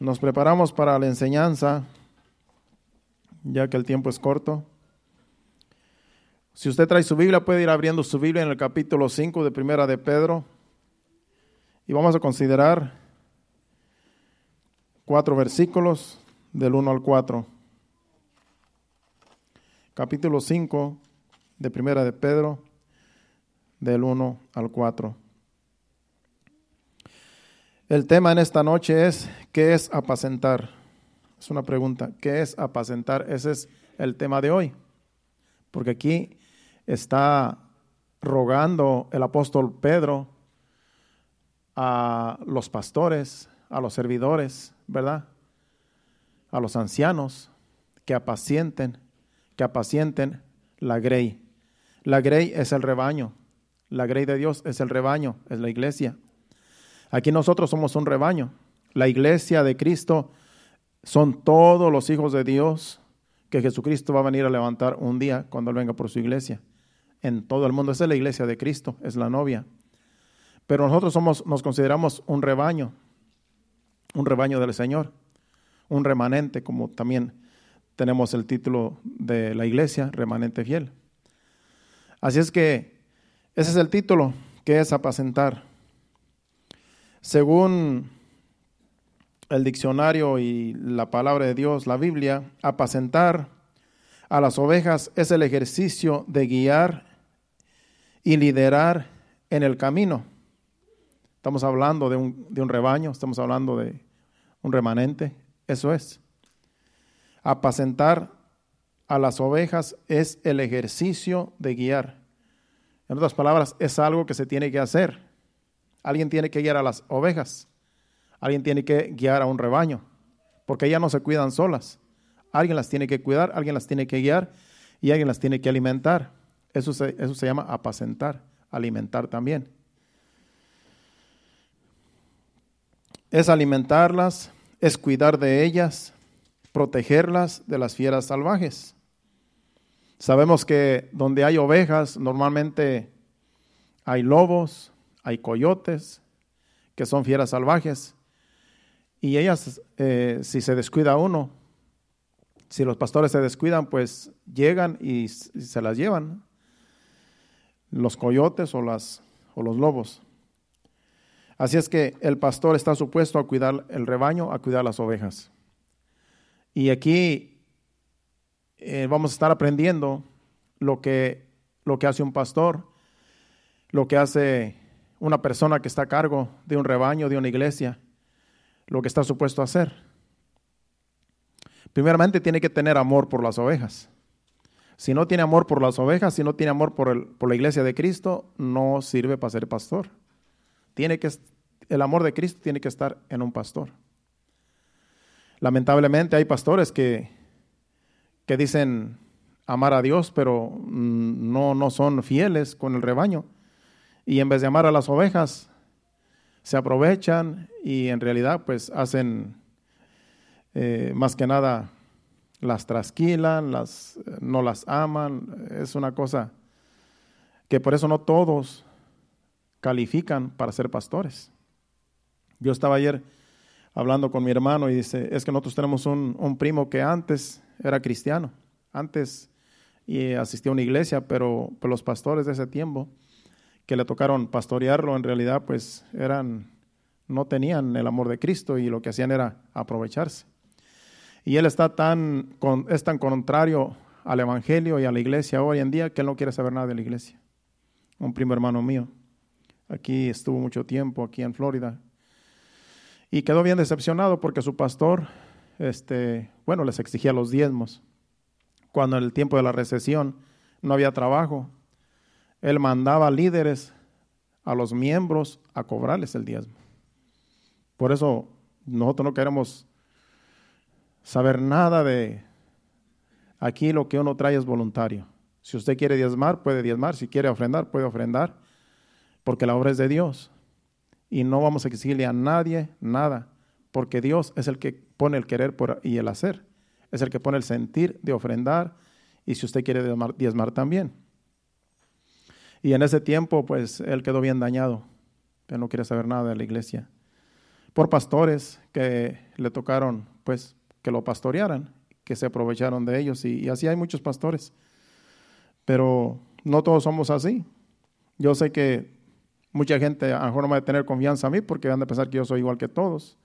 Nos preparamos para la enseñanza, ya que el tiempo es corto. Si usted trae su Biblia, puede ir abriendo su Biblia en el capítulo 5 de Primera de Pedro. Y vamos a considerar cuatro versículos del 1 al 4. Capítulo 5 de Primera de Pedro, del 1 al 4. El tema en esta noche es, ¿qué es apacentar? Es una pregunta, ¿qué es apacentar? Ese es el tema de hoy. Porque aquí está rogando el apóstol Pedro a los pastores, a los servidores, ¿verdad? A los ancianos que apacienten, que apacienten la grey. La grey es el rebaño. La grey de Dios es el rebaño, es la iglesia. Aquí nosotros somos un rebaño. La iglesia de Cristo son todos los hijos de Dios que Jesucristo va a venir a levantar un día cuando Él venga por su iglesia. En todo el mundo. Esa es la iglesia de Cristo, es la novia. Pero nosotros somos, nos consideramos un rebaño, un rebaño del Señor, un remanente, como también tenemos el título de la iglesia, remanente fiel. Así es que ese es el título, que es apacentar. Según el diccionario y la palabra de Dios, la Biblia, apacentar a las ovejas es el ejercicio de guiar y liderar en el camino Estamos hablando de un, de un rebaño, estamos hablando de un remanente. Eso es. Apacentar a las ovejas es el ejercicio de guiar. En otras palabras, es algo que se tiene que hacer. Alguien tiene que guiar a las ovejas. Alguien tiene que guiar a un rebaño. Porque ellas no se cuidan solas. Alguien las tiene que cuidar, alguien las tiene que guiar y alguien las tiene que alimentar. Eso eso se llama apacentar, alimentar también. es alimentarlas, es cuidar de ellas, protegerlas de las fieras salvajes. Sabemos que donde hay ovejas normalmente hay lobos, hay coyotes, que son fieras salvajes. Y ellas, eh, si se descuida uno, si los pastores se descuidan, pues llegan y, se las llevan. Los coyotes o, los lobos. Así es que el pastor está supuesto a cuidar el rebaño, a cuidar las ovejas. Y aquí eh, vamos a estar aprendiendo lo que, lo que hace un pastor, lo que hace una persona que está a cargo de un rebaño, de una iglesia, lo que está supuesto a hacer. Primeramente tiene que tener amor por las ovejas. Si no tiene amor por las ovejas, si no tiene amor por, el, por la iglesia de Cristo, no sirve para ser pastor. Tiene que, el amor de Cristo tiene que estar en un pastor. Lamentablemente hay pastores que, que dicen amar a Dios, pero mm, no, no son fieles con el rebaño. Y en vez de amar a las ovejas, se aprovechan y en realidad pues hacen eh, más que nada las trasquilan, las, no las aman. Es una cosa que por eso no todos califican para ser pastores. Yo estaba ayer hablando con mi hermano y dice, es que nosotros tenemos un, primo que antes era cristiano, antes y asistía a una iglesia, pero, pues, los pastores de ese tiempo que le tocaron pastorearlo en realidad pues eran, no tenían el amor de Cristo y lo que hacían era aprovecharse. Y él está tan, es tan contrario al Evangelio y a la iglesia hoy en día que él no quiere saber nada de la iglesia. Un primo hermano mío. Aquí estuvo mucho tiempo, aquí en Florida. Y quedó bien decepcionado porque su pastor, este, bueno, les exigía los diezmos. Cuando en el tiempo de la recesión no había trabajo, él mandaba líderes a los miembros a cobrarles el diezmo. Por eso nosotros no queremos saber nada de aquí lo que uno trae es voluntario. Si usted quiere diezmar, puede diezmar. Si quiere ofrendar, puede ofrendar porque la obra es de Dios. Y no vamos a exigirle a nadie nada, porque Dios es el que pone el querer y el hacer. Es el que pone el sentir de ofrendar y si usted quiere diezmar, también. Y en ese tiempo, pues él quedó bien dañado. Él no quiere saber nada de la iglesia. por pastores que le tocaron, pues, que lo pastorearan, que se aprovecharon de ellos. Y, así hay muchos pastores. Pero no todos somos así. Yo sé que mucha gente a lo mejor no va a tener confianza a mí porque van a pensar que yo soy igual que todos.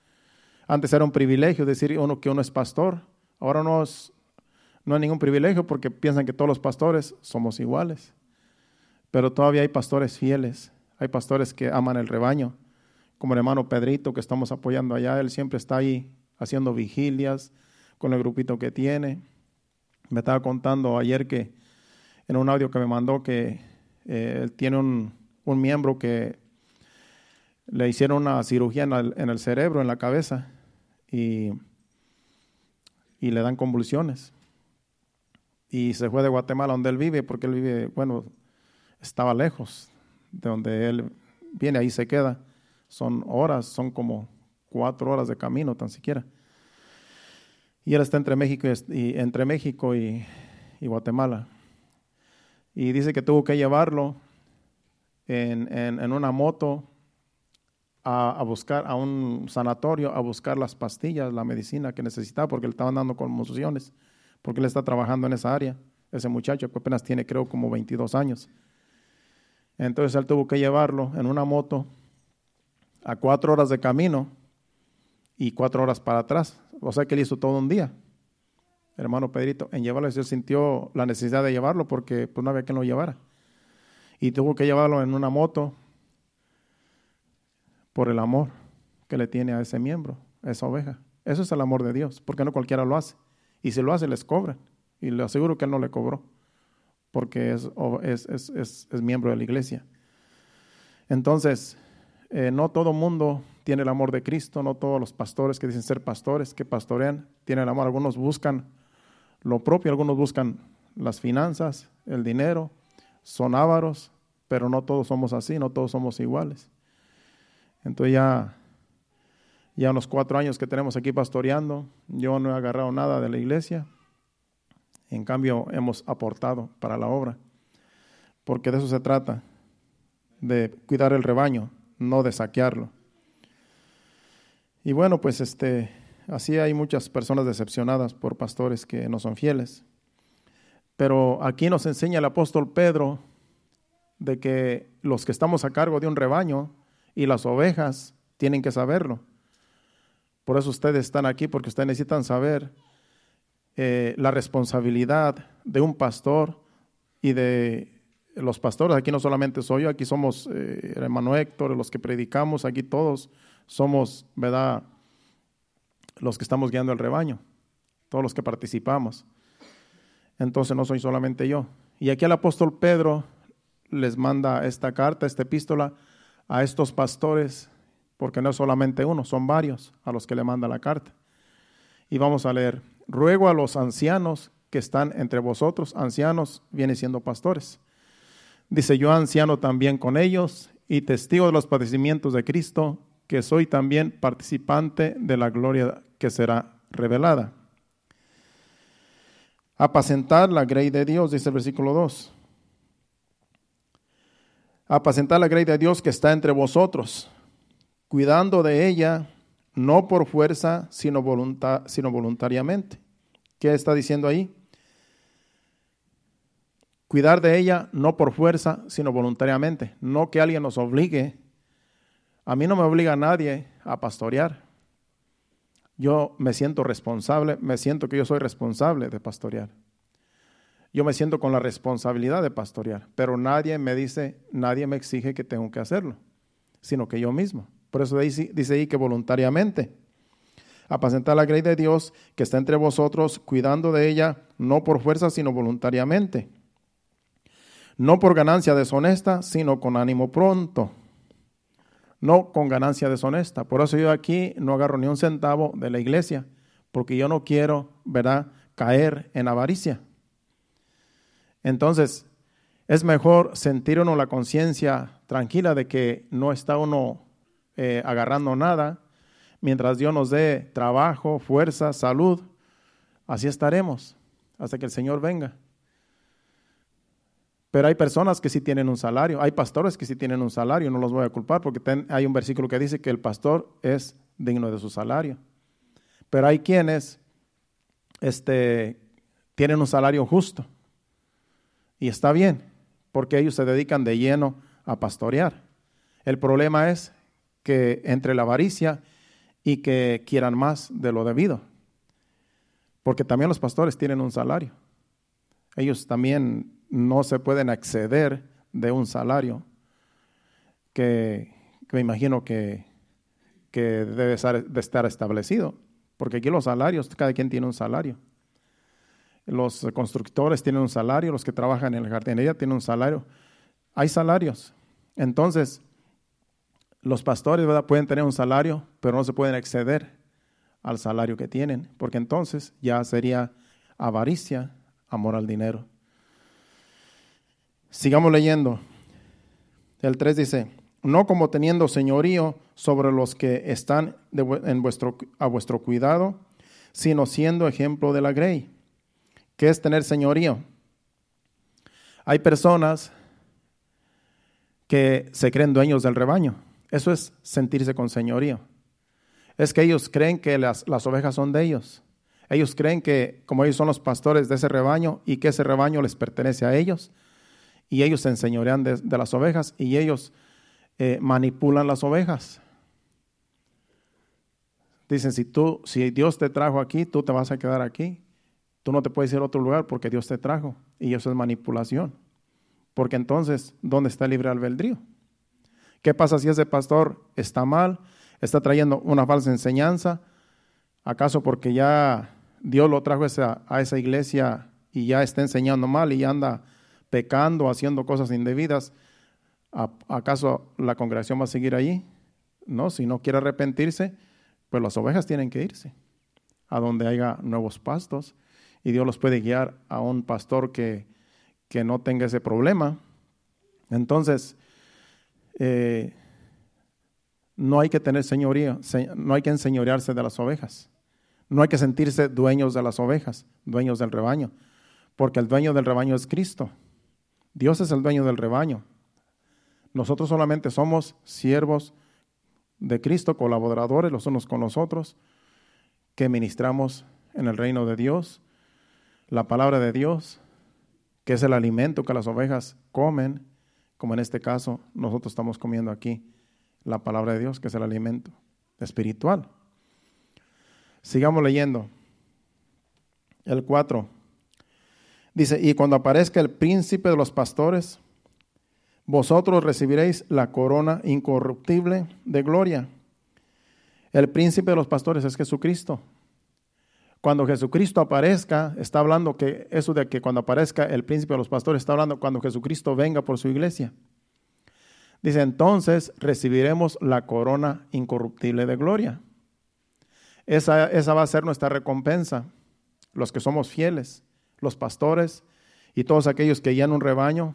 Antes era un privilegio decir uno que uno es pastor. Ahora no es, no hay ningún privilegio porque piensan que todos los pastores somos iguales. Pero todavía hay pastores fieles, hay pastores que aman el rebaño, como el hermano Pedrito que estamos apoyando allá, él siempre está ahí haciendo vigilias con el grupito que tiene. Me estaba contando ayer que en un audio que me mandó que eh, él tiene un, miembro que le hicieron una cirugía en el, en el cerebro, en la cabeza, y, y le dan convulsiones. Y se fue de Guatemala donde él vive, porque él vive, bueno, estaba lejos de donde él viene, ahí se queda. Son horas, son como cuatro horas de camino tan siquiera. Y él está entre México y, entre México y, Guatemala. Y dice que tuvo que llevarlo en, en una moto a, buscar a un sanatorio, a buscar las pastillas, la medicina que necesitaba, porque le estaban dando conmociones, porque él está trabajando en esa área. Ese muchacho que apenas tiene, creo, como 22 años. Entonces él tuvo que llevarlo en una moto a cuatro horas de camino y cuatro horas para atrás. O sea que él hizo todo un día, hermano Pedrito, en llevarlo. Él sintió la necesidad de llevarlo porque pues, no había quien lo llevara. Y tuvo que llevarlo en una moto por el amor que le tiene a ese miembro, a esa oveja. Eso es el amor de Dios, porque no cualquiera lo hace. Y si lo hace, les cobran. Y le aseguro que él no le cobró, porque es, miembro de la iglesia. Entonces, eh, no todo mundo tiene el amor de Cristo, no todos los pastores que dicen ser pastores, que pastorean, tienen el amor. Algunos buscan lo propio, algunos buscan las finanzas, el dinero, son ávaros, pero no todos somos así, no todos somos iguales. Entonces ya, ya unos cuatro años que tenemos aquí pastoreando, yo no he agarrado nada de la iglesia, en cambio hemos aportado para la obra, porque de eso se trata, de cuidar el rebaño, no de saquearlo. Y bueno, pues este, así hay muchas personas decepcionadas por pastores que no son fieles. Pero aquí nos enseña el apóstol Pedro de que los que estamos a cargo de un rebaño y las ovejas tienen que saberlo. Por eso ustedes están aquí, porque ustedes necesitan saber eh, la responsabilidad de un pastor y de los pastores. Aquí no solamente soy yo, aquí somos eh, hermano Héctor, los que predicamos, aquí todos somos, ¿verdad? Los que estamos guiando el rebaño, todos los que participamos. Entonces no soy solamente yo. Y aquí el apóstol Pedro les manda esta carta, esta epístola, a estos pastores, porque no es solamente uno, son varios a los que le manda la carta. Y vamos a leer, ruego a los ancianos que están entre vosotros, ancianos viene siendo pastores. Dice, yo anciano también con ellos y testigo de los padecimientos de Cristo, que soy también participante de la gloria que será revelada. Apacentar la grey de Dios, dice el versículo 2 apacentar la grey de Dios que está entre vosotros, cuidando de ella, no por fuerza, sino, sino voluntariamente. ¿Qué está diciendo ahí? Cuidar de ella no por fuerza, sino voluntariamente. No que alguien nos obligue. A mí no me obliga a nadie a pastorear. Yo me siento responsable, me siento que yo soy responsable de pastorear yo me siento con la responsabilidad de pastorear, pero nadie me dice, nadie me exige que tengo que hacerlo, sino que yo mismo. Por eso dice, ahí que voluntariamente. Apacentar la grey de Dios que está entre vosotros, cuidando de ella, no por fuerza, sino voluntariamente. No por ganancia deshonesta, sino con ánimo pronto. No con ganancia deshonesta. Por eso yo aquí no agarro ni un centavo de la iglesia, porque yo no quiero, ¿verdad?, caer en avaricia. Entonces, es mejor sentir uno la conciencia tranquila de que no está uno eh, agarrando nada, mientras Dios nos dé trabajo, fuerza, salud, así estaremos hasta que el Señor venga. Pero hay personas que sí tienen un salario, hay pastores que sí tienen un salario, no los voy a culpar porque hay un versículo que dice que el pastor es digno de su salario. Pero hay quienes este, tienen un salario justo. Y está bien, porque ellos se dedican de lleno a pastorear. El problema es que entre la avaricia y que quieran más de lo debido. Porque también los pastores tienen un salario. Ellos también no se pueden acceder de un salario que, me imagino que, que debe de estar establecido. Porque aquí los salarios, cada quien tiene un salario. Los constructores tienen un salario, los que trabajan en la jardinería tienen un salario. Hay salarios. Entonces, los pastores pueden tener un salario, pero no se pueden exceder al salario que tienen, porque entonces ya sería avaricia, amor al dinero. Sigamos leyendo. El 3 dice, no como teniendo señorío sobre los que están en vuestro, a vuestro cuidado, sino siendo ejemplo de la grey. ¿Qué es tener señorío? Hay personas que se creen dueños del rebaño. Eso es sentirse con señorío. Es que ellos creen que las, ovejas son de ellos. Ellos creen que como ellos son los pastores de ese rebaño y que ese rebaño les pertenece a ellos, y ellos se enseñorean de, las ovejas y ellos eh, manipulan las ovejas. Dicen, si, tú, si Dios te trajo aquí, tú te vas a quedar aquí. Tú no te puedes ir a otro lugar porque Dios te trajo. Y eso es manipulación. Porque entonces, ¿dónde está el libre albedrío? ¿Qué pasa si ese pastor está mal? ¿Está trayendo una falsa enseñanza? ¿Acaso porque ya Dios lo trajo a esa iglesia y ya está enseñando mal y anda pecando, haciendo cosas indebidas? ¿Acaso la congregación va a seguir allí? No, si no quiere arrepentirse, pues las ovejas tienen que irse a donde haya nuevos pastos y Dios los puede guiar a un pastor que, que no tenga ese problema. Entonces, eh, no hay que tener señoría, no hay que enseñorearse de las ovejas. No hay que sentirse dueños de las ovejas, dueños del rebaño, porque el dueño del rebaño es Cristo. Dios es el dueño del rebaño. Nosotros solamente somos siervos de Cristo, colaboradores los unos con los otros, que ministramos en el reino de Dios, la palabra de Dios, que es el alimento que las ovejas comen, como en este caso nosotros estamos comiendo aquí la palabra de Dios, que es el alimento espiritual. Sigamos leyendo. El 4. Dice, y cuando aparezca el príncipe de los pastores, vosotros recibiréis la corona incorruptible de gloria. El príncipe de los pastores es Jesucristo. Cuando Jesucristo aparezca, está hablando que eso de que cuando aparezca el príncipe de los pastores, está hablando cuando Jesucristo venga por su iglesia. Dice, entonces recibiremos la corona incorruptible de gloria. Esa, esa va a ser nuestra recompensa, los que somos fieles, los pastores y todos aquellos que guían un rebaño,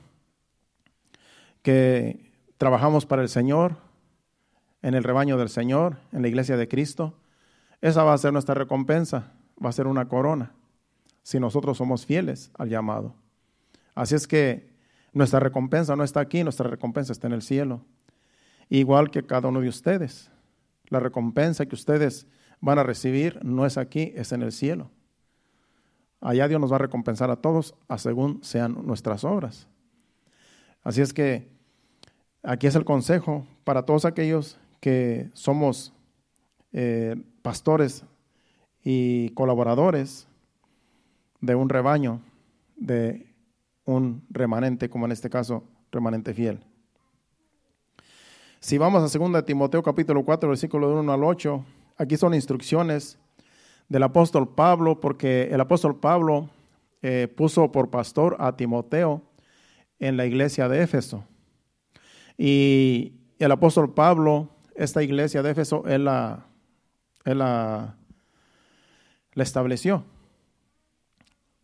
que trabajamos para el Señor, en el rebaño del Señor, en la iglesia de Cristo. Esa va a ser nuestra recompensa va a ser una corona si nosotros somos fieles al llamado. Así es que nuestra recompensa no está aquí, nuestra recompensa está en el cielo. Igual que cada uno de ustedes. La recompensa que ustedes van a recibir no es aquí, es en el cielo. Allá Dios nos va a recompensar a todos a según sean nuestras obras. Así es que aquí es el consejo para todos aquellos que somos eh, pastores y colaboradores de un rebaño, de un remanente, como en este caso, remanente fiel. Si vamos a 2 Timoteo capítulo 4, versículo 1 al 8, aquí son instrucciones del apóstol Pablo, porque el apóstol Pablo eh, puso por pastor a Timoteo en la iglesia de Éfeso. Y el apóstol Pablo, esta iglesia de Éfeso, él la, él la la estableció.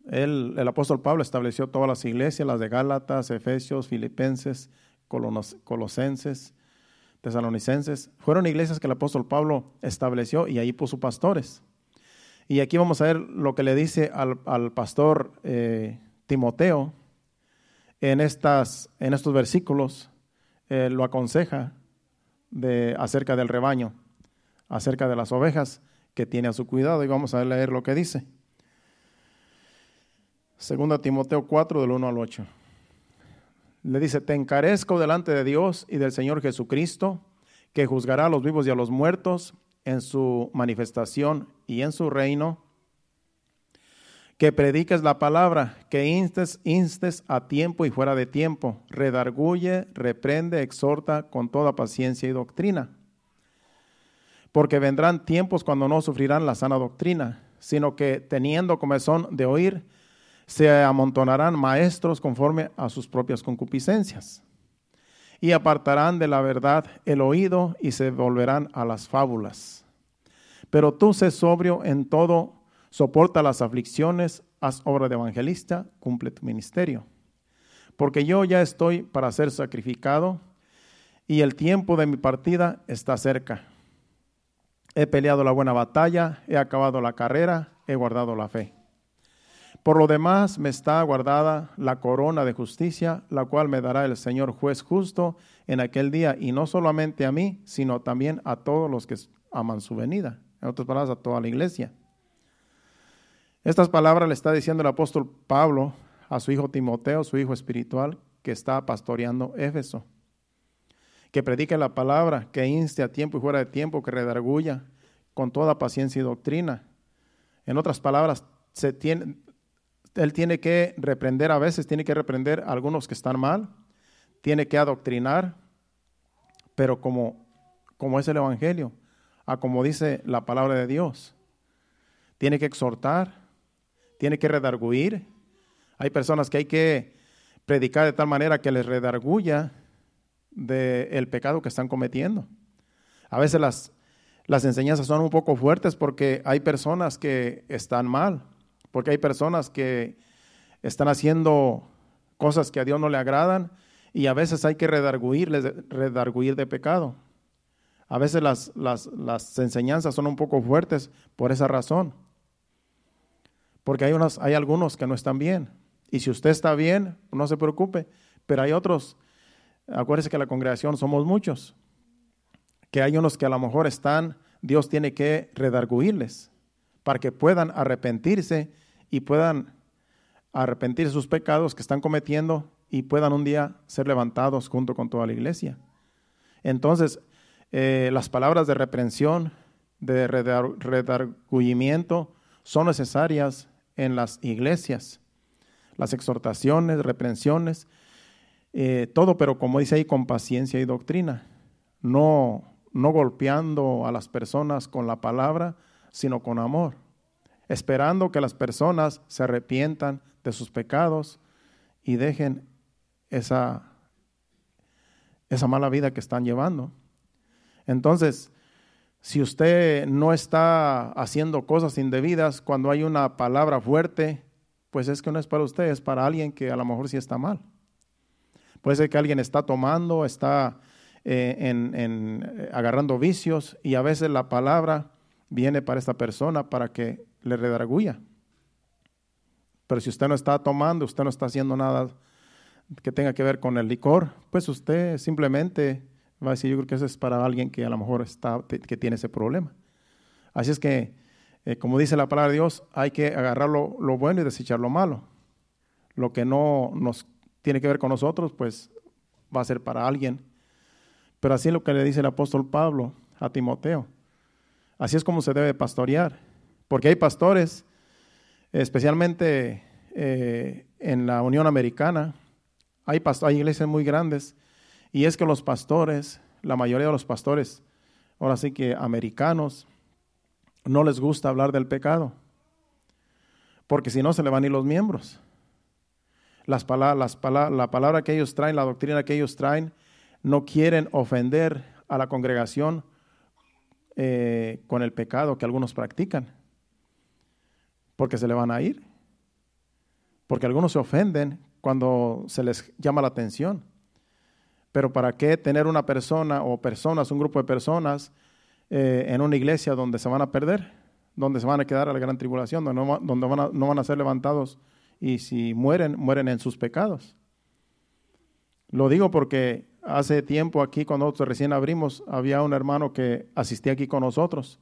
el apóstol Pablo estableció todas las iglesias, las de Gálatas, Efesios, Filipenses, Colosenses, Tesalonicenses. Fueron iglesias que el apóstol Pablo estableció y ahí puso pastores. Y aquí vamos a ver lo que le dice al, pastor eh, Timoteo en, estas, en estos versículos. lo aconseja de, acerca del rebaño acerca de las ovejas que tiene a su cuidado y vamos a leer lo que dice. Segunda Timoteo 4 del 1 al 8. Le dice, te encarezco delante de Dios y del Señor Jesucristo, que juzgará a los vivos y a los muertos en su manifestación y en su reino, que prediques la palabra, que instes, instes a tiempo y fuera de tiempo, redarguye, reprende, exhorta con toda paciencia y doctrina. Porque vendrán tiempos cuando no sufrirán la sana doctrina, sino que teniendo comezón de oír, se amontonarán maestros conforme a sus propias concupiscencias y apartarán de la verdad el oído y se volverán a las fábulas. Pero tú sé sobrio en todo, soporta las aflicciones, haz obra de evangelista, cumple tu ministerio. Porque yo ya estoy para ser sacrificado y el tiempo de mi partida está cerca. He peleado la buena batalla, he acabado la carrera, he guardado la fe. Por lo demás me está guardada la corona de justicia, la cual me dará el Señor juez justo en aquel día, y no solamente a mí, sino también a todos los que aman su venida. En otras palabras, a toda la iglesia. Estas palabras le está diciendo el apóstol Pablo a su hijo Timoteo, su hijo espiritual, que está pastoreando Éfeso. Que predique la palabra, que inste a tiempo y fuera de tiempo, que redarguya con toda paciencia y doctrina. En otras palabras, se tiene, él tiene que reprender a veces, tiene que reprender a algunos que están mal, tiene que adoctrinar, pero como, como es el Evangelio, a como dice la palabra de Dios. Tiene que exhortar, tiene que redarguir. Hay personas que hay que predicar de tal manera que les redarguya del pecado que están cometiendo. A veces las, las enseñanzas son un poco fuertes porque hay personas que están mal, porque hay personas que están haciendo cosas que a Dios no le agradan y a veces hay que redarguirles, redarguir de pecado. A veces las, las, las, enseñanzas son un poco fuertes por esa razón. Porque hay, unos, hay algunos que no están bien. Y si usted está bien, no se preocupe. Pero hay otros, acuérdese que la congregación somos muchos, que hay unos que a lo mejor están, Dios tiene que redarguirles para que puedan arrepentirse y puedan arrepentir sus pecados que están cometiendo y puedan un día ser levantados junto con toda la iglesia. Entonces, eh, las palabras de reprensión, de redarguyimiento, son necesarias en las iglesias. Las exhortaciones, reprensiones, eh, todo, pero como dice ahí, con paciencia y doctrina. No, no golpeando a las personas con la palabra, sino con amor esperando que las personas se arrepientan de sus pecados y dejen esa, esa mala vida que están llevando. Entonces, si usted no está haciendo cosas indebidas cuando hay una palabra fuerte, pues es que no es para usted, es para alguien que a lo mejor sí está mal. Puede ser que alguien está tomando, está eh, en, eh, agarrando vicios y a veces la palabra viene para esta persona para que le redarguya. Pero si usted no está tomando, usted no está haciendo nada que tenga que ver con el licor, pues usted simplemente va a decir, yo creo que eso es para alguien que a lo mejor está, que tiene ese problema. Así es que, eh, como dice la palabra de Dios, hay que agarrar lo, bueno y desechar lo malo. Lo que no nos tiene que ver con nosotros, pues va a ser para alguien. Pero así es lo que le dice el apóstol Pablo a Timoteo. Así es como se debe pastorear. Porque hay pastores, especialmente eh, en la Unión Americana, hay, hay iglesias muy grandes, y es que los pastores, la mayoría de los pastores, ahora sí que americanos, no les gusta hablar del pecado, porque si no se le van a ir los miembros. Las palabras, la palabra que ellos traen, la doctrina que ellos traen, no quieren ofender a la congregación eh, con el pecado que algunos practican porque se le van a ir. Porque algunos se ofenden cuando se les llama la atención. Pero ¿para qué tener una persona o personas, un grupo de personas eh, en una iglesia donde se van a perder, donde se van a quedar a la gran tribulación, donde, donde no van a ser levantados y si mueren, mueren en sus pecados? Lo digo porque hace tiempo aquí cuando nosotros recién abrimos, había un hermano que asistía aquí con nosotros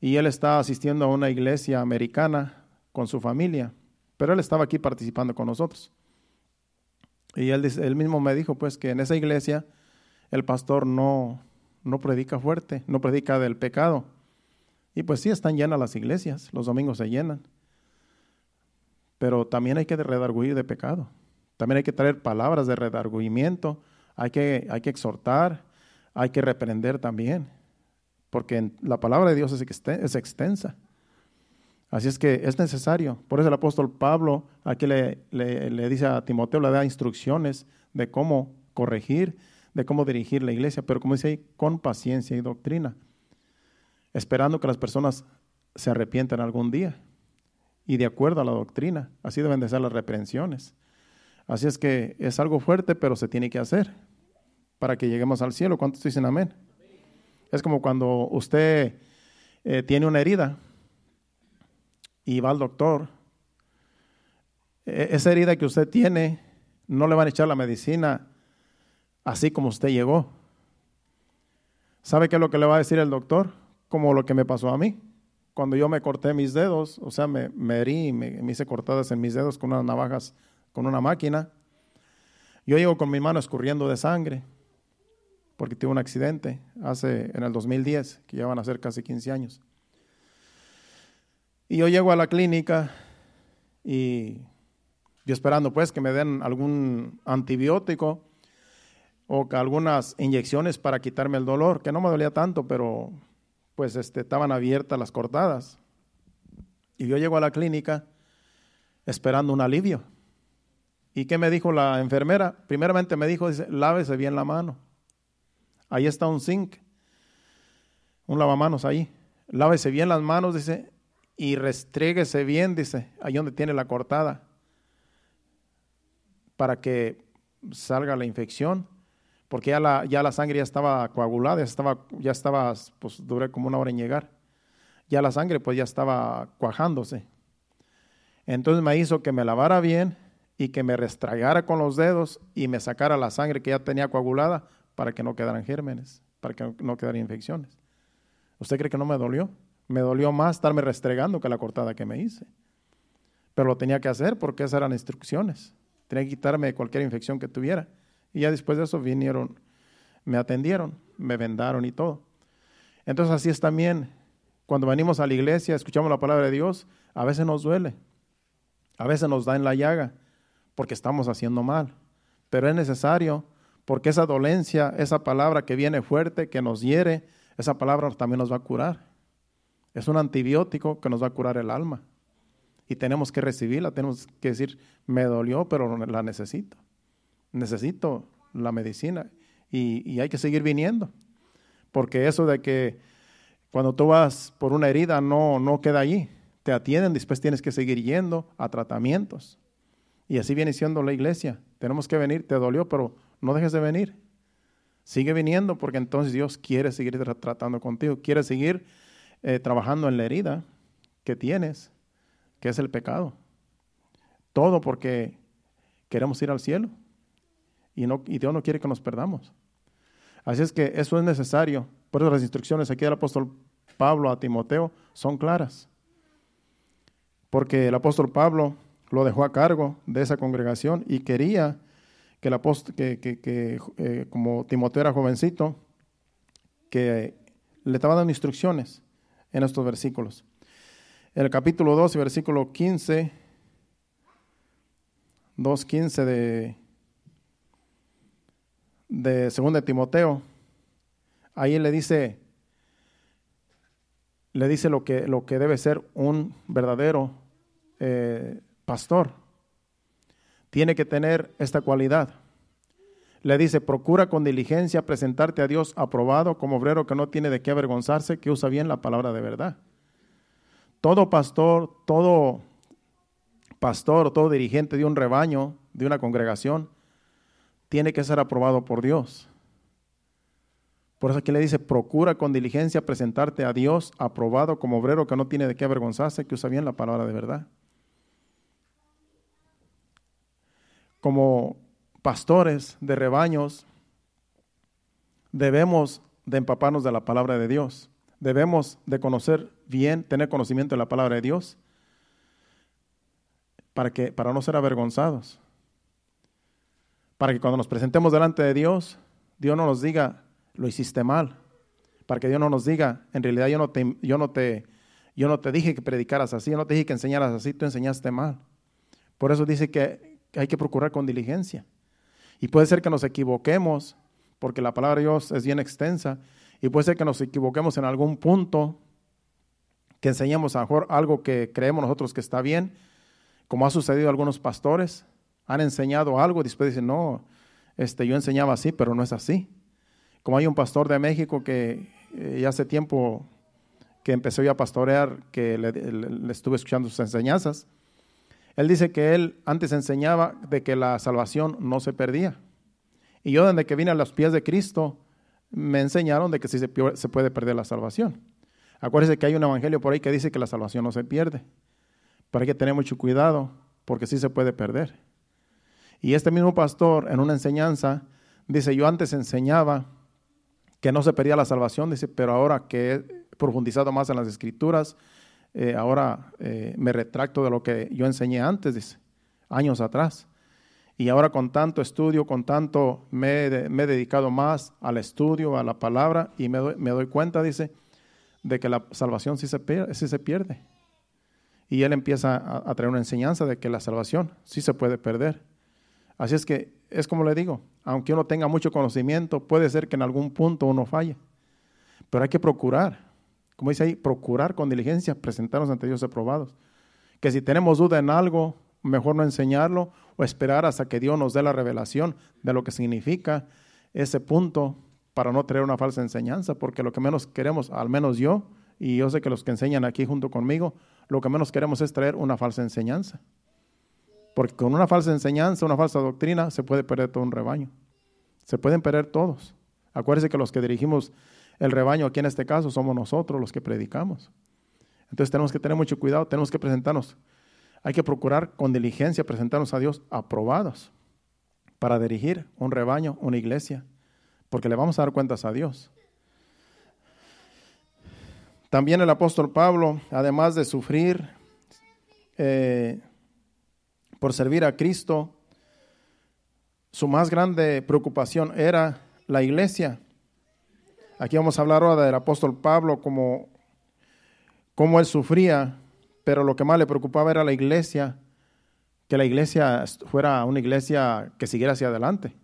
y él está asistiendo a una iglesia americana con su familia, pero él estaba aquí participando con nosotros. Y él, él mismo me dijo pues que en esa iglesia el pastor no, no predica fuerte, no predica del pecado. Y pues sí, están llenas las iglesias, los domingos se llenan. Pero también hay que redarguir de pecado. También hay que traer palabras de redargüimiento, hay que, hay que exhortar, hay que reprender también, porque la palabra de Dios es, extensa. Así es que es necesario. Por eso el apóstol Pablo aquí le, le, dice a Timoteo, le da instrucciones de cómo corregir, de cómo dirigir la iglesia, pero como dice ahí, con paciencia y doctrina, esperando que las personas se arrepientan algún día y de acuerdo a la doctrina. Así deben de ser las reprensiones. Así es que es algo fuerte, pero se tiene que hacer para que lleguemos al cielo. ¿Cuántos dicen amén? Es como cuando usted eh, tiene una herida y va al doctor. E, esa herida que usted tiene, no le van a echar la medicina así como usted llegó. ¿Sabe qué es lo que le va a decir el doctor? Como lo que me pasó a mí. Cuando yo me corté mis dedos, o sea, me, me herí, me, me hice cortadas en mis dedos con unas navajas con una máquina. Yo llego con mi mano escurriendo de sangre porque tuve un accidente hace en el 2010, que ya van a ser casi 15 años. Y yo llego a la clínica y yo esperando pues que me den algún antibiótico o que algunas inyecciones para quitarme el dolor, que no me dolía tanto, pero pues este, estaban abiertas las cortadas. Y yo llego a la clínica esperando un alivio. ¿Y qué me dijo la enfermera? Primeramente me dijo, dice, lávese bien la mano. Ahí está un zinc, un lavamanos ahí. Lávese bien las manos, dice, y restréguese bien, dice, ahí donde tiene la cortada, para que salga la infección, porque ya la, ya la sangre ya estaba coagulada, ya estaba, ya estaba, pues duré como una hora en llegar. Ya la sangre pues ya estaba cuajándose. Entonces me hizo que me lavara bien y que me restragara con los dedos y me sacara la sangre que ya tenía coagulada para que no quedaran gérmenes, para que no quedaran infecciones. ¿Usted cree que no me dolió? Me dolió más estarme restregando que la cortada que me hice. Pero lo tenía que hacer porque esas eran instrucciones. Tenía que quitarme cualquier infección que tuviera. Y ya después de eso vinieron, me atendieron, me vendaron y todo. Entonces así es también. Cuando venimos a la iglesia, escuchamos la palabra de Dios, a veces nos duele. A veces nos da en la llaga porque estamos haciendo mal. Pero es necesario, porque esa dolencia, esa palabra que viene fuerte, que nos hiere, esa palabra también nos va a curar. Es un antibiótico que nos va a curar el alma. Y tenemos que recibirla, tenemos que decir, me dolió, pero la necesito. Necesito la medicina. Y, y hay que seguir viniendo. Porque eso de que cuando tú vas por una herida no, no queda allí. Te atienden, después tienes que seguir yendo a tratamientos. Y así viene siendo la iglesia. Tenemos que venir, te dolió, pero no dejes de venir. Sigue viniendo porque entonces Dios quiere seguir tratando contigo, quiere seguir eh, trabajando en la herida que tienes, que es el pecado. Todo porque queremos ir al cielo y, no, y Dios no quiere que nos perdamos. Así es que eso es necesario. Por eso las instrucciones aquí del apóstol Pablo a Timoteo son claras. Porque el apóstol Pablo lo dejó a cargo de esa congregación y quería que, el apóstol, que, que, eh, como Timoteo era jovencito, que le estaba dando instrucciones en estos versículos. En el capítulo 2 y versículo 15, 2.15 de, de 2 de Timoteo, ahí le dice, le dice lo que, lo que debe ser un verdadero eh, pastor tiene que tener esta cualidad. Le dice, procura con diligencia presentarte a Dios aprobado como obrero que no tiene de qué avergonzarse, que usa bien la palabra de verdad. Todo pastor, todo pastor, todo dirigente de un rebaño, de una congregación, tiene que ser aprobado por Dios. Por eso aquí le dice, procura con diligencia presentarte a Dios aprobado como obrero que no tiene de qué avergonzarse, que usa bien la palabra de verdad. como pastores de rebaños, debemos de empaparnos de la palabra de Dios. Debemos de conocer bien, tener conocimiento de la palabra de Dios para que para no ser avergonzados. Para que cuando nos presentemos delante de Dios, Dios no nos diga, lo hiciste mal. Para que Dios no nos diga, en realidad yo no te, yo no te, yo no te dije que predicaras así, yo no te dije que enseñaras así, tú enseñaste mal. Por eso dice que hay que procurar con diligencia. Y puede ser que nos equivoquemos, porque la palabra de Dios es bien extensa, y puede ser que nos equivoquemos en algún punto, que enseñemos a mejor algo que creemos nosotros que está bien, como ha sucedido a algunos pastores, han enseñado algo después dicen, no, este, yo enseñaba así, pero no es así. Como hay un pastor de México que eh, ya hace tiempo que empezó a pastorear, que le estuve escuchando sus enseñanzas, él dice que él antes enseñaba de que la salvación no se perdía. Y yo desde que vine a los pies de Cristo, me enseñaron de que sí se, puede perder la salvación. Acuérdense que hay un evangelio por ahí que dice que la salvación no se pierde. Pero hay que tener mucho cuidado porque sí se puede perder. Y este mismo pastor en una enseñanza dice, yo antes enseñaba que no se perdía la salvación, dice, pero ahora que he profundizado más en las escrituras, eh, ahora eh, me retracto de lo que yo enseñé antes, dice, años atrás. Y ahora con tanto estudio, con tanto me, he dedicado más al estudio, a la palabra, y me doy, cuenta, dice, de que la salvación sí se, pierde. Y él empieza a, a, traer una enseñanza de que la salvación sí se puede perder. Así es que es como le digo, aunque uno tenga mucho conocimiento, puede ser que en algún punto uno falle. Pero hay que procurar como dice ahí, procurar con diligencia presentarnos ante Dios aprobados. Que si tenemos duda en algo, mejor no enseñarlo o esperar hasta que Dios nos dé la revelación de lo que significa ese punto para no traer una falsa enseñanza, porque lo que menos queremos, al menos yo, y yo sé que los que enseñan aquí junto conmigo, lo que menos queremos es traer una falsa enseñanza. Porque con una falsa enseñanza, una falsa doctrina, se puede perder todo un rebaño. Se pueden perder todos. Acuérdense que los que dirigimos el rebaño aquí en este caso somos nosotros los que predicamos. Entonces tenemos que tener mucho cuidado, tenemos que presentarnos. Hay que procurar con diligencia presentarnos a Dios aprobados para dirigir un rebaño, una iglesia, porque le vamos a dar cuentas a Dios. También el apóstol Pablo, además de sufrir eh, por servir a Cristo, su más grande preocupación era la iglesia. Aquí vamos a hablar ahora del apóstol Pablo, como él sufría, pero lo que más le preocupaba era la iglesia, que la iglesia fuera una iglesia que siguiera hacia adelante.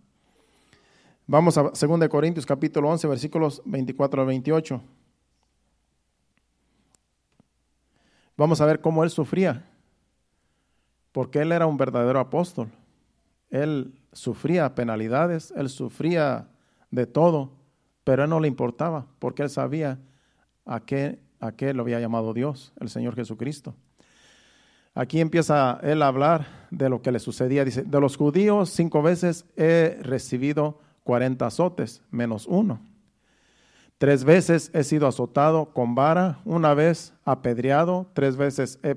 Vamos a 2 Corintios capítulo 11, versículos 24 al 28. Vamos a ver cómo él sufría, porque él era un verdadero apóstol. Él sufría penalidades, él sufría de todo pero a él no le importaba, porque él sabía a qué, a qué lo había llamado Dios, el Señor Jesucristo. Aquí empieza él a hablar de lo que le sucedía. Dice, de los judíos cinco veces he recibido cuarenta azotes, menos uno. Tres veces he sido azotado con vara, una vez apedreado, tres veces he,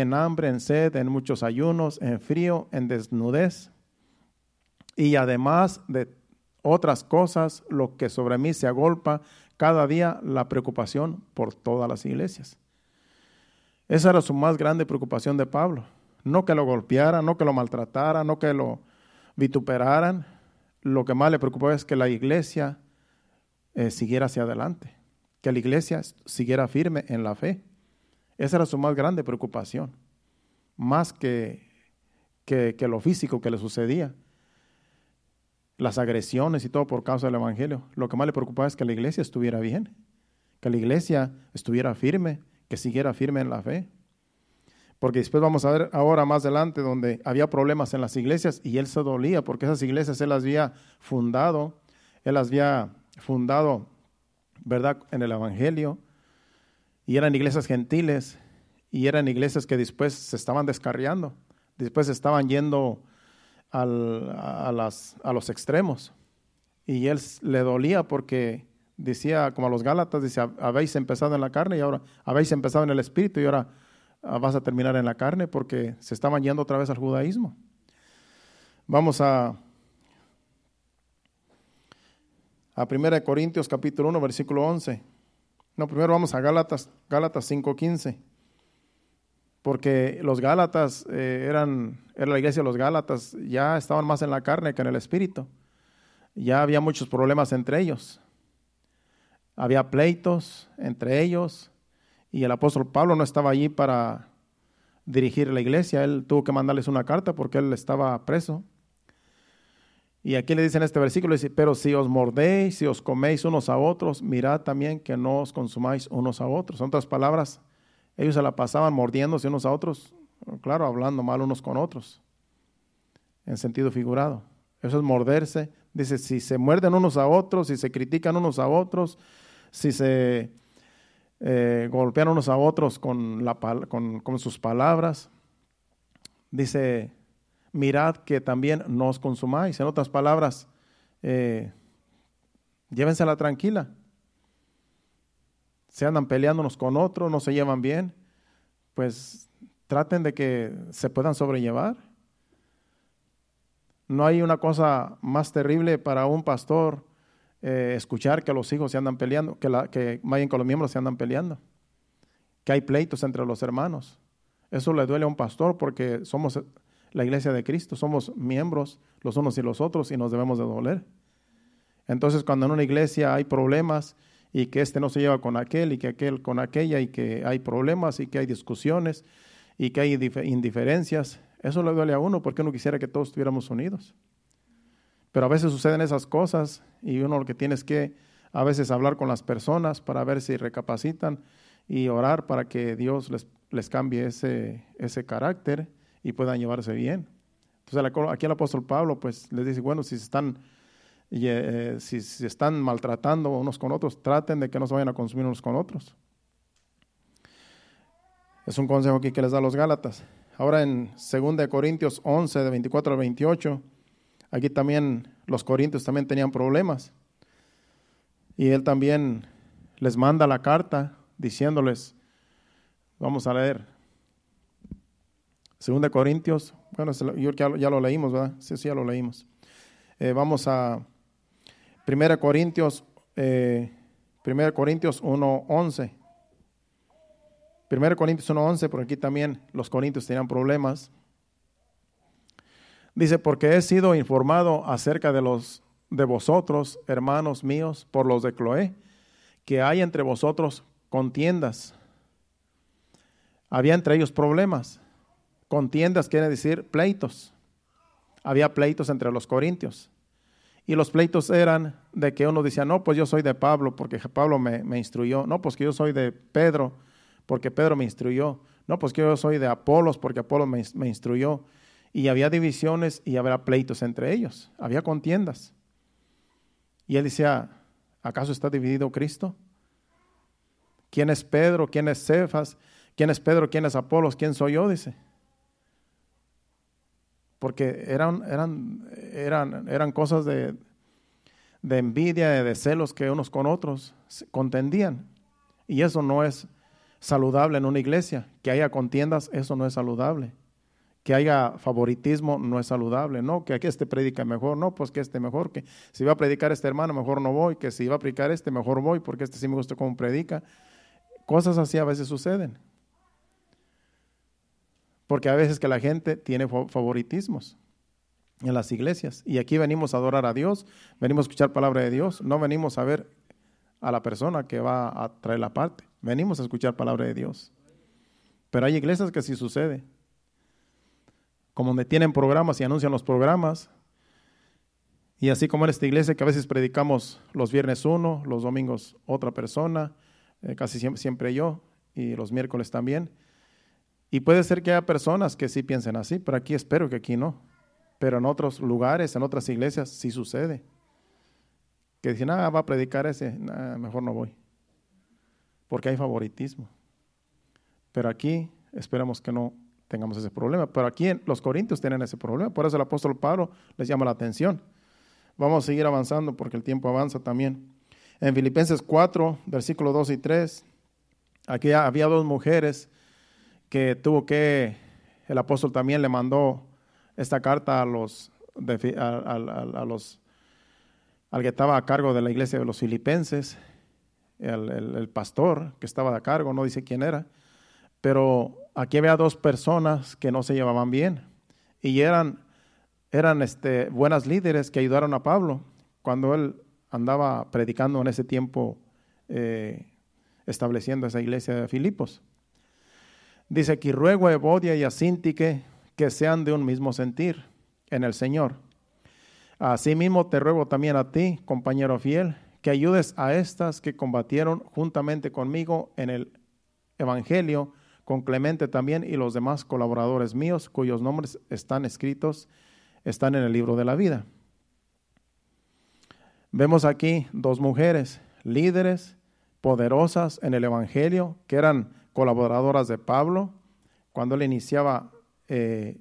en hambre, en sed, en muchos ayunos, en frío, en desnudez, y además de otras cosas, lo que sobre mí se agolpa, cada día la preocupación por todas las iglesias. Esa era su más grande preocupación de Pablo. No que lo golpearan, no que lo maltrataran, no que lo vituperaran. Lo que más le preocupaba es que la iglesia eh, siguiera hacia adelante, que la iglesia siguiera firme en la fe. Esa era su más grande preocupación, más que, que, lo físico que le sucedía las agresiones y todo por causa del Evangelio. Lo que más le preocupaba es que la iglesia estuviera bien, que la iglesia estuviera firme, que siguiera firme en la fe. Porque después vamos a ver ahora más adelante donde había problemas en las iglesias y él se dolía porque esas iglesias él las había fundado, él las había fundado, ¿verdad?, en el Evangelio. Y eran iglesias gentiles y eran iglesias que después se estaban descarriando, después estaban yendo a, las, a los extremos. Y él le dolía porque decía, como a los Gálatas, dice, habéis empezado en la carne y ahora habéis empezado en el espíritu y ahora ah, vas a terminar en la carne porque se estaban yendo otra vez al judaísmo. Vamos a, a 1 Corintios capítulo 1, versículo 11. No, primero vamos a Gálatas, Gálatas 5.15. Porque los Gálatas eh, eran, era la iglesia de los Gálatas, ya estaban más en la carne que en el espíritu. Ya había muchos problemas entre ellos. Había pleitos entre ellos y el apóstol Pablo no estaba allí para dirigir la iglesia, él tuvo que mandarles una carta porque él estaba preso. Y aquí le dice en este versículo, dice, pero si os mordéis, si os coméis unos a otros, mirad también que no os consumáis unos a otros. En otras palabras, ellos se la pasaban mordiéndose unos a otros, claro, hablando mal unos con otros, en sentido figurado. Eso es morderse. Dice, si se muerden unos a otros, si se critican unos a otros, si se eh, golpean unos a otros con sus palabras, dice, mirad que también no os consumáis. En otras palabras, eh, llévensela tranquila. Se andan peleando unos con otros, no se llevan bien, pues traten de que se puedan sobrellevar. No hay una cosa más terrible para un pastor eh, escuchar que los hijos se andan peleando, que, la, que con los miembros se andan peleando, que hay pleitos entre los hermanos. Eso le duele a un pastor porque somos la iglesia de Cristo, somos miembros los unos y los otros y nos debemos de doler. Entonces cuando en una iglesia hay problemas y que este no se lleva con aquel y que aquel con aquella y que hay problemas y que hay discusiones y que hay indiferencias, eso le duele a uno porque uno quisiera que todos estuviéramos unidos. Pero a veces suceden esas cosas y uno lo que tiene es que a veces hablar con las personas para ver si recapacitan y orar para que Dios les, les cambie ese, ese carácter y puedan llevarse bien. Entonces aquí el apóstol Pablo pues les dice, bueno, si se están, eh, si están maltratando unos con otros, traten de que no se vayan a consumir unos con otros. Es un consejo aquí que les da a los Gálatas. Ahora en 2 Corintios 11, de 24 al 28, aquí también los corintios también tenían problemas. Y él también les manda la carta diciéndoles, vamos a leer, Segunda Corintios, bueno, yo ya, ya, lo leímos, ¿verdad? Sí, sí, ya lo leímos. Eh, vamos a Primera Corintios, eh, Primera Corintios 1.11. Primera Corintios 1.11, porque aquí también los corintios tenían problemas. Dice, porque he sido informado acerca de los de vosotros, hermanos míos, por los de Cloé, que hay entre vosotros contiendas. Había entre ellos problemas. Contiendas quiere decir pleitos. Había pleitos entre los corintios. Y los pleitos eran de que uno decía, no, pues yo soy de Pablo porque Pablo me, instruyó. No, pues que yo soy de Pedro porque Pedro me instruyó. No, pues que yo soy de Apolos porque Apolo me, me instruyó. Y había divisiones y había pleitos entre ellos. Había contiendas. Y él decía, ¿acaso está dividido Cristo? ¿Quién es Pedro? ¿Quién es Cefas? ¿Quién es Pedro? ¿Quién es Apolos? ¿Quién soy yo? Dice porque eran, eran, eran, eran cosas de, de envidia, de celos que unos con otros contendían. Y eso no es saludable en una iglesia. Que haya contiendas, eso no es saludable. Que haya favoritismo, no es saludable. No, que aquí este predica mejor, no, pues que este mejor, que si va a predicar este hermano, mejor no voy, que si va a predicar este, mejor voy, porque este sí me gusta cómo predica. Cosas así a veces suceden. Porque a veces que la gente tiene favoritismos en las iglesias. Y aquí venimos a adorar a Dios, venimos a escuchar palabra de Dios, no venimos a ver a la persona que va a traer la parte, venimos a escuchar palabra de Dios. Pero hay iglesias que sí sucede. Como donde tienen programas y anuncian los programas. Y así como en esta iglesia que a veces predicamos los viernes uno, los domingos otra persona, eh, casi siempre, siempre yo, y los miércoles también. Y puede ser que haya personas que sí piensen así, pero aquí espero que aquí no. Pero en otros lugares, en otras iglesias, sí sucede. Que dicen, ah, va a predicar ese, mejor no voy. porque hay favoritismo. Pero aquí esperamos que no tengamos ese problema. Pero aquí los corintios tienen ese problema, por eso el apóstol Pablo les llama la atención. Vamos a seguir avanzando porque el tiempo avanza también. En Filipenses 4, versículos 2 y 3, aquí había dos mujeres que tuvo que, el apóstol también le mandó esta carta a los, a, los al que estaba a cargo de la iglesia de los filipenses, el, pastor que estaba a cargo, no dice quién era, pero aquí había dos personas que no se llevaban bien y eran, eran este, buenas líderes que ayudaron a Pablo cuando él andaba predicando en ese tiempo, eh, estableciendo esa iglesia de Filipos. Dice aquí, ruego a Evodia y a Sintique que sean de un mismo sentir en el Señor. Asimismo te ruego también a ti, compañero fiel, que ayudes a estas que combatieron juntamente conmigo en el Evangelio, con Clemente también y los demás colaboradores míos, cuyos nombres están escritos, están en el libro de la vida. Vemos aquí dos mujeres, líderes, poderosas en el Evangelio, que eran colaboradoras de Pablo, cuando él iniciaba, eh,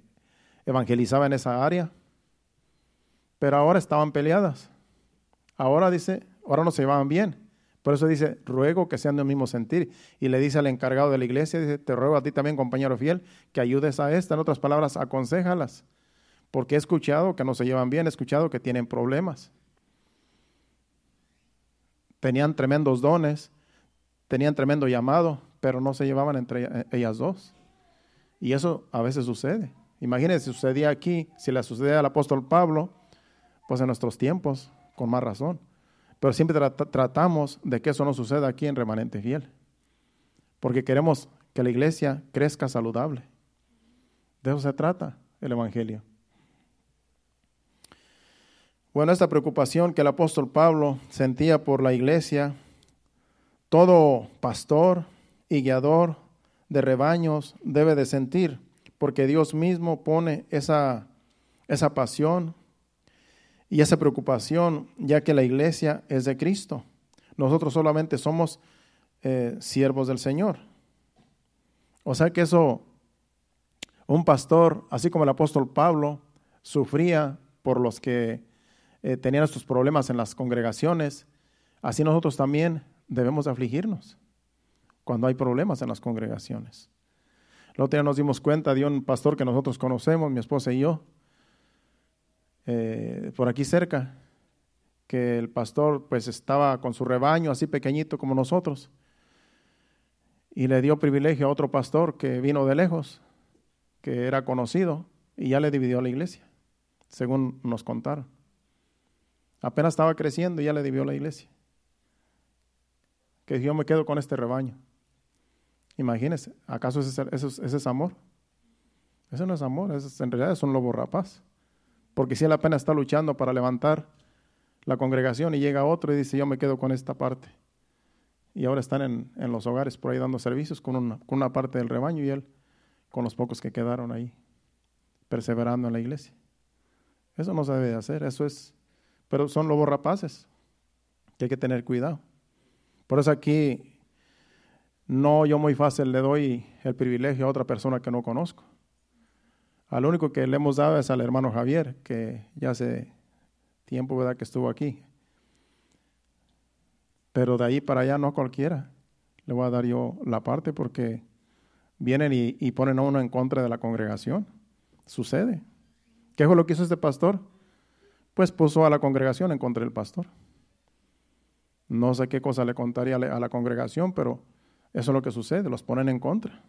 evangelizaba en esa área pero ahora estaban peleadas. Ahora dice, ahora no se llevaban bien. Por eso dice, ruego que sean del mismo sentir. Y le dice al encargado de la iglesia, dice, te ruego a ti también, compañero fiel, que ayudes a esta. En otras palabras, aconsejalas. Porque he escuchado que no se llevan bien, he escuchado que tienen problemas. Tenían tremendos dones, tenían tremendo llamado, pero no se llevaban entre ellas dos. Y eso a veces sucede. Imagínense, sucedía aquí, si le sucede al apóstol Pablo, pues en nuestros tiempos, con más razón. Pero siempre tratamos de que eso no suceda aquí en Remanente Fiel. Porque queremos que la iglesia crezca saludable. De eso se trata el Evangelio. Bueno, esta preocupación que el apóstol Pablo sentía por la iglesia, todo pastor y guiador de rebaños debe de sentir, porque Dios mismo pone esa, esa pasión y esa preocupación, ya que la iglesia es de Cristo. Nosotros solamente somos eh, siervos del Señor. O sea que eso, un pastor, así como el apóstol Pablo, sufría por los que eh, tenían estos problemas en las congregaciones, así nosotros también debemos afligirnos cuando hay problemas en las congregaciones. El otro día nos dimos cuenta de un pastor que nosotros conocemos, mi esposa y yo, eh, por aquí cerca, que el pastor pues estaba con su rebaño así pequeñito como nosotros y le dio privilegio a otro pastor que vino de lejos, que era conocido y ya le dividió la iglesia, según nos contaron. Apenas estaba creciendo y ya le dividió la iglesia. Que yo me quedo con este rebaño. Imagínense, ¿acaso ese, ese es amor? Eso no es amor, en realidad es un lobo rapaz. Porque si él apenas está luchando para levantar la congregación y llega otro y dice, yo me quedo con esta parte. Y ahora están en, los hogares por ahí dando servicios con una, con una parte del rebaño y él con los pocos que quedaron ahí, perseverando en la iglesia. Eso no se debe de hacer, eso es, pero son lobos rapaces, hay que tener cuidado. Por eso aquí no yo muy fácil le doy el privilegio a otra persona que no conozco. Al único que le hemos dado es al hermano Javier, que ya hace tiempo ¿verdad? que estuvo aquí. Pero de ahí para allá no a cualquiera. Le voy a dar yo la parte porque vienen y, ponen a uno en contra de la congregación. Sucede. ¿Qué fue lo que hizo este pastor? Pues puso a la congregación en contra del pastor. No sé qué cosa le contaría a la congregación, pero eso es lo que sucede, los ponen en contra.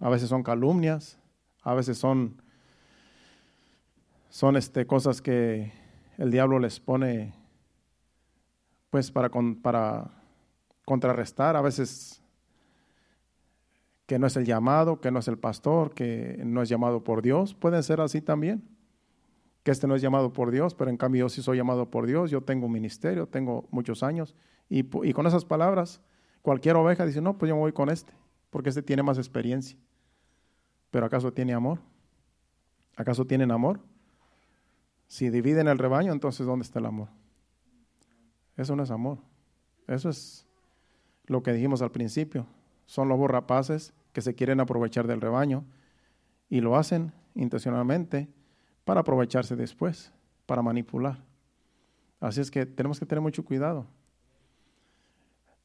A veces son calumnias, a veces son, son este, cosas que el diablo les pone pues para, para contrarrestar, a veces que no es el llamado, que no es el pastor, que no es llamado por Dios. Pueden ser así también. Que este no es llamado por Dios, pero en cambio yo sí soy llamado por Dios, yo tengo un ministerio, tengo muchos años. Y, y con esas palabras, cualquier oveja dice, no, pues yo me voy con este, porque este tiene más experiencia. Pero ¿acaso tiene amor? ¿Acaso tienen amor? Si dividen el rebaño, entonces ¿dónde está el amor? Eso no es amor. Eso es, lo que dijimos al principio. Son lobos rapaces que se quieren aprovechar del rebaño y lo hacen intencionalmente para aprovecharse después, para manipular. Así es que tenemos que tener mucho cuidado.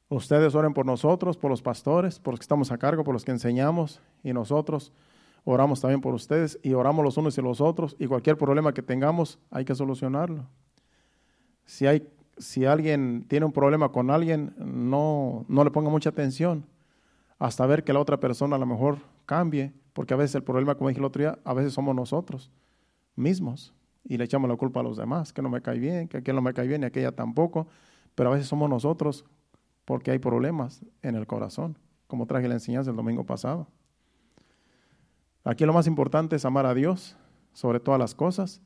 Ustedes oren por nosotros, por los pastores, por los que estamos a cargo, por los que enseñamos y nosotros oramos también por ustedes y oramos los unos y los otros y cualquier problema que tengamos hay que solucionarlo. Si, hay, si alguien tiene un problema con alguien, no, no le ponga mucha atención hasta ver que la otra persona a lo mejor cambie, porque a veces el problema, como dije el otro día, a veces somos nosotros mismos y le echamos la culpa a los demás, que no me cae bien, que aquel no me cae bien y aquella tampoco, pero a veces somos nosotros porque hay problemas en el corazón, como traje la enseñanza el domingo pasado. Aquí lo más importante es amar a Dios sobre todas las cosas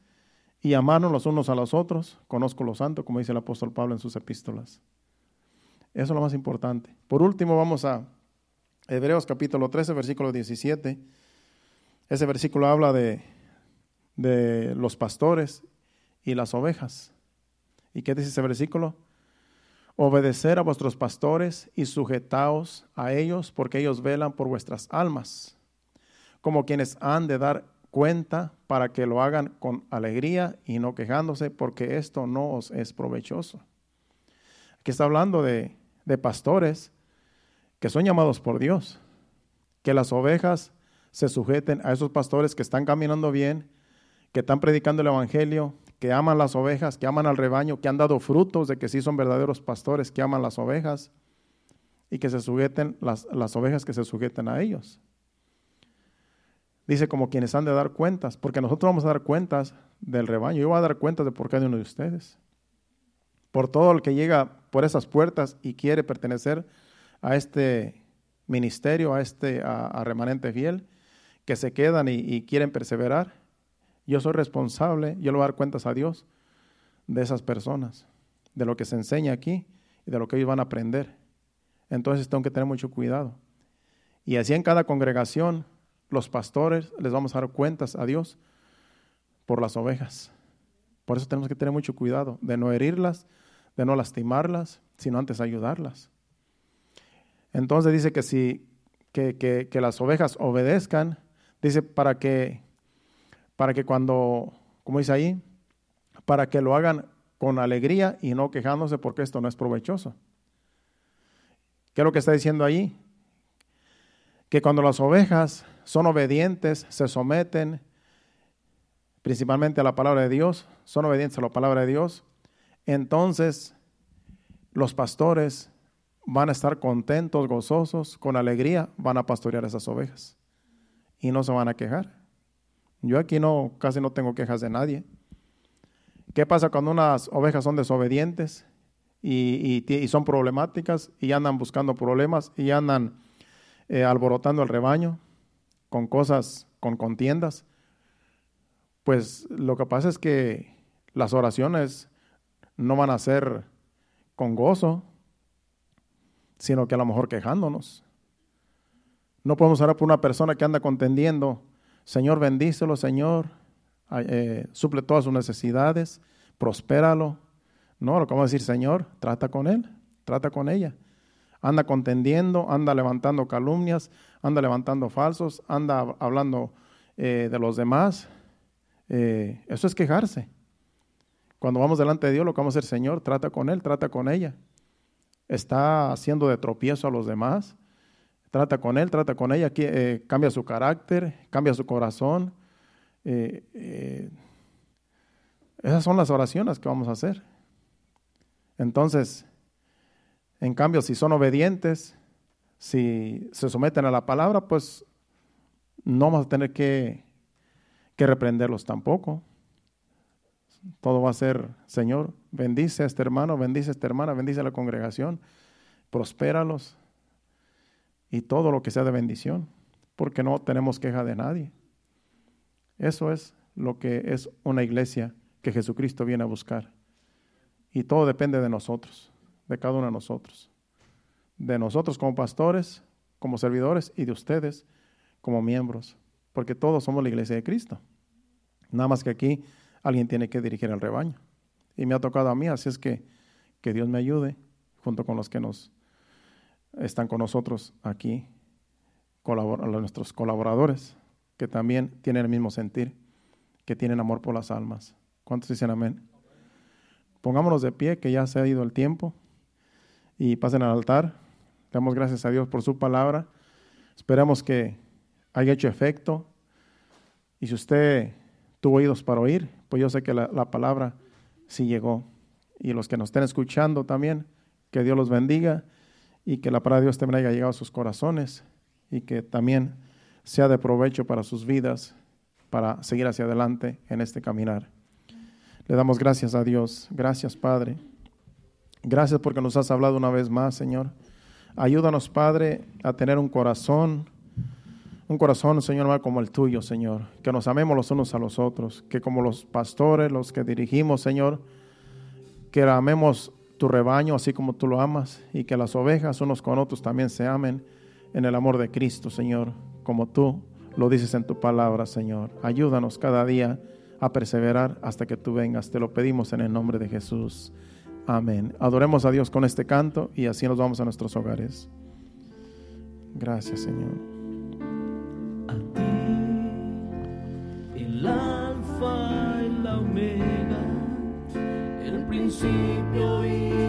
y amarnos los unos a los otros. Conozco lo santo, como dice el apóstol Pablo en sus epístolas. Eso es lo más importante. Por último, vamos a Hebreos capítulo 13, versículo 17. Ese versículo habla de, de los pastores y las ovejas. ¿Y qué dice ese versículo? Obedecer a vuestros pastores y sujetaos a ellos, porque ellos velan por vuestras almas, como quienes han de dar cuenta para que lo hagan con alegría y no quejándose, porque esto no os es provechoso. Aquí está hablando de, de pastores que son llamados por Dios, que las ovejas se sujeten a esos pastores que están caminando bien, que están predicando el Evangelio, que aman las ovejas, que aman al rebaño, que han dado frutos de que sí son verdaderos pastores, que aman las ovejas y que se sujeten, las, las ovejas que se sujeten a ellos. Dice como quienes han de dar cuentas, porque nosotros vamos a dar cuentas del rebaño. Yo voy a dar cuentas de por de uno de ustedes. Por todo el que llega por esas puertas y quiere pertenecer a este ministerio, a este a, remanente fiel, que se quedan y quieren perseverar yo soy responsable, yo le voy a dar cuentas a Dios de esas personas, de lo que se enseña aquí y de lo que ellos van a aprender. Entonces tengo que tener mucho cuidado. Y así en cada congregación, los pastores les vamos a dar cuentas a Dios por las ovejas. Por eso tenemos que tener mucho cuidado de no herirlas, de no lastimarlas, sino antes ayudarlas. Entonces dice que si que, que las ovejas obedezcan, dice para que para que cuando, como dice ahí, para que lo hagan con alegría y no quejándose porque esto no es provechoso. ¿Qué es lo que está diciendo ahí? Que cuando las ovejas son obedientes, se someten principalmente a la palabra de Dios, son obedientes a la palabra de Dios, entonces los pastores van a estar contentos, gozosos, con alegría, van a pastorear esas ovejas y no se van a quejar. Yo aquí no, casi no tengo quejas de nadie. ¿Qué pasa cuando unas ovejas son desobedientes y, son problemáticas y andan buscando problemas y andan eh, alborotando el rebaño con cosas, con contiendas? Pues lo que pasa es que las oraciones no van a ser con gozo, sino que a lo mejor quejándonos. No podemos orar por una persona que anda contendiendo Señor, bendícelo, Señor, eh, suple todas sus necesidades, prospéralo. No, lo que vamos a decir, Señor, trata con él, trata con ella. Anda contendiendo, anda levantando calumnias, anda levantando falsos, anda hablando eh, de los demás. Eh, eso es quejarse. Cuando vamos delante de Dios, lo que vamos a hacer, Señor, trata con él, trata con ella. Está haciendo de tropiezo a los demás trata con él, trata con ella, eh, cambia su carácter, cambia su corazón. Eh, eh, esas son las oraciones que vamos a hacer. Entonces, en cambio, si son obedientes, si se someten a la palabra, pues no vamos a tener que, que reprenderlos tampoco. Todo va a ser, Señor, bendice a este hermano, bendice a esta hermana, bendice a la congregación, prospéralos, y todo lo que sea de bendición, porque no tenemos queja de nadie. Eso es lo que es una iglesia que Jesucristo viene a buscar. Y todo depende de nosotros, de cada uno de nosotros. De nosotros como pastores, como servidores y de ustedes como miembros, porque todos somos la iglesia de Cristo. Nada más que aquí alguien tiene que dirigir el rebaño. Y me ha tocado a mí, así es que que Dios me ayude junto con los que nos están con nosotros aquí, nuestros colaboradores, que también tienen el mismo sentir, que tienen amor por las almas. ¿Cuántos dicen amén? Pongámonos de pie, que ya se ha ido el tiempo, y pasen al altar. Damos gracias a Dios por su palabra. Esperamos que haya hecho efecto. Y si usted tuvo oídos para oír, pues yo sé que la, la palabra sí llegó. Y los que nos estén escuchando también, que Dios los bendiga y que la palabra de Dios también haya llegado a sus corazones y que también sea de provecho para sus vidas, para seguir hacia adelante en este caminar. Le damos gracias a Dios. Gracias, Padre. Gracias porque nos has hablado una vez más, Señor. Ayúdanos, Padre, a tener un corazón, un corazón, Señor, como el tuyo, Señor. Que nos amemos los unos a los otros. Que como los pastores, los que dirigimos, Señor, que amemos tu rebaño así como tú lo amas y que las ovejas unos con otros también se amen en el amor de Cristo, Señor, como tú lo dices en tu palabra, Señor. Ayúdanos cada día a perseverar hasta que tú vengas. Te lo pedimos en el nombre de Jesús. Amén. Adoremos a Dios con este canto y así nos vamos a nuestros hogares. Gracias, Señor. Principio y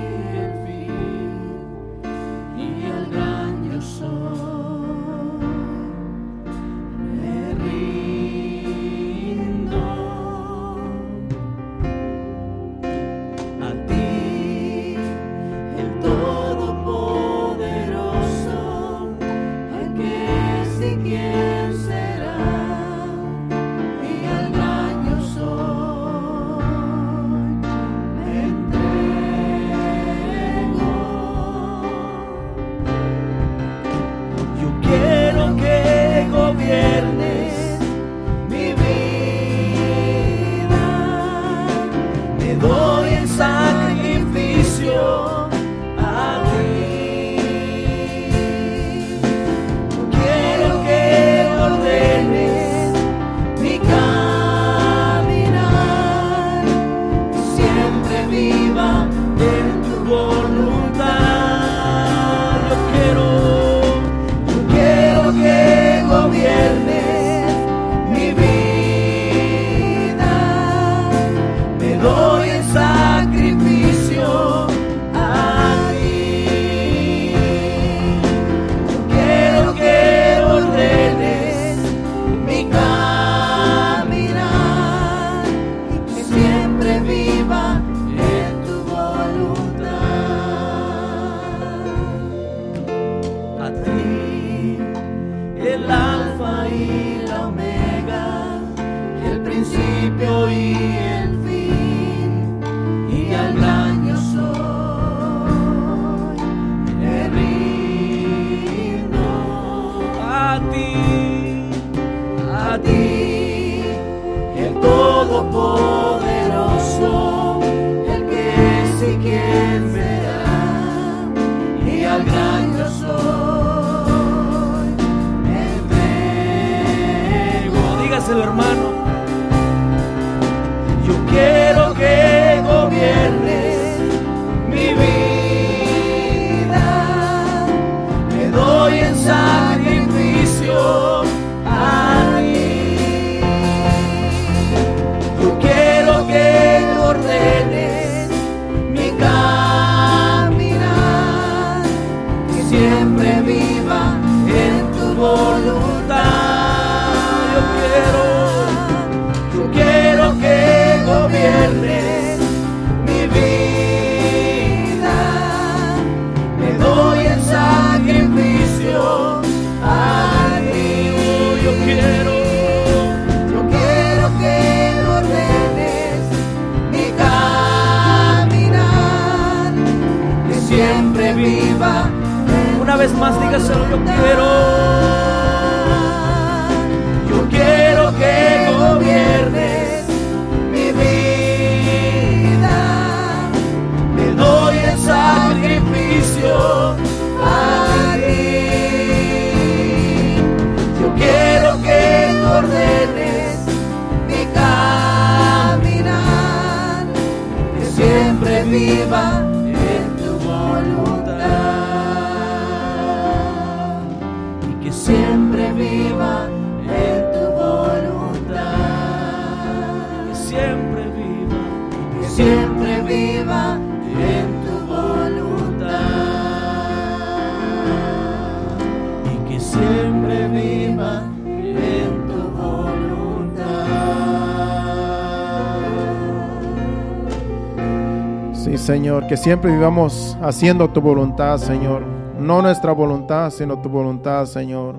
que siempre vivamos haciendo tu voluntad, Señor. No nuestra voluntad, sino tu voluntad, Señor.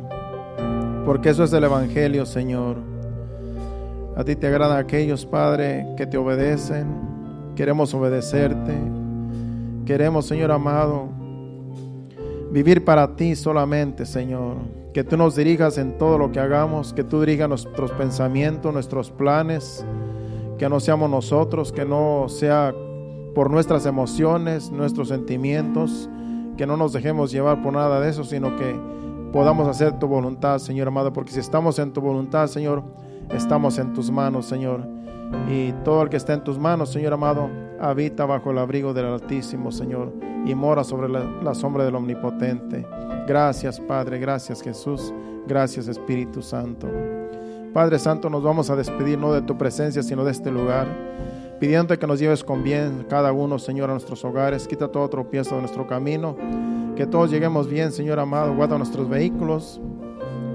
Porque eso es el Evangelio, Señor. A ti te agradan aquellos, Padre, que te obedecen. Queremos obedecerte. Queremos, Señor amado, vivir para ti solamente, Señor. Que tú nos dirijas en todo lo que hagamos, que tú dirijas nuestros pensamientos, nuestros planes, que no seamos nosotros, que no sea por nuestras emociones, nuestros sentimientos, que no nos dejemos llevar por nada de eso, sino que podamos hacer tu voluntad, Señor amado, porque si estamos en tu voluntad, Señor, estamos en tus manos, Señor. Y todo el que está en tus manos, Señor amado, habita bajo el abrigo del Altísimo, Señor, y mora sobre la, sombra del Omnipotente. Gracias, Padre, gracias, Jesús, gracias, Espíritu Santo. Padre Santo, nos vamos a despedir no de tu presencia, sino de este lugar, pidiéndote que nos lleves con bien cada uno, Señor, a nuestros hogares. Quita todo tropiezo de nuestro camino, que todos lleguemos bien, Señor amado. Guarda nuestros vehículos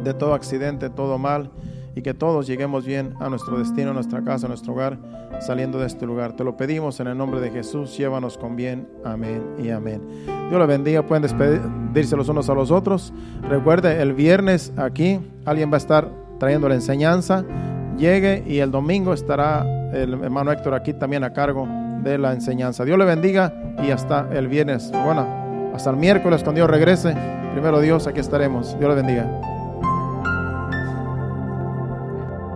de todo accidente, todo mal, y que todos lleguemos bien a nuestro destino, a nuestra casa, a nuestro hogar, saliendo de este lugar. Te lo pedimos en el nombre de Jesús. Llévanos con bien. Amén y amén. Dios le bendiga. Pueden despedirse los unos a los otros. Recuerde, el viernes aquí alguien va a estar trayendo la enseñanza, llegue y el domingo estará el hermano Héctor aquí también a cargo de la enseñanza. Dios le bendiga y hasta el viernes. Bueno, hasta el miércoles cuando Dios regrese. Primero Dios, aquí estaremos. Dios le bendiga.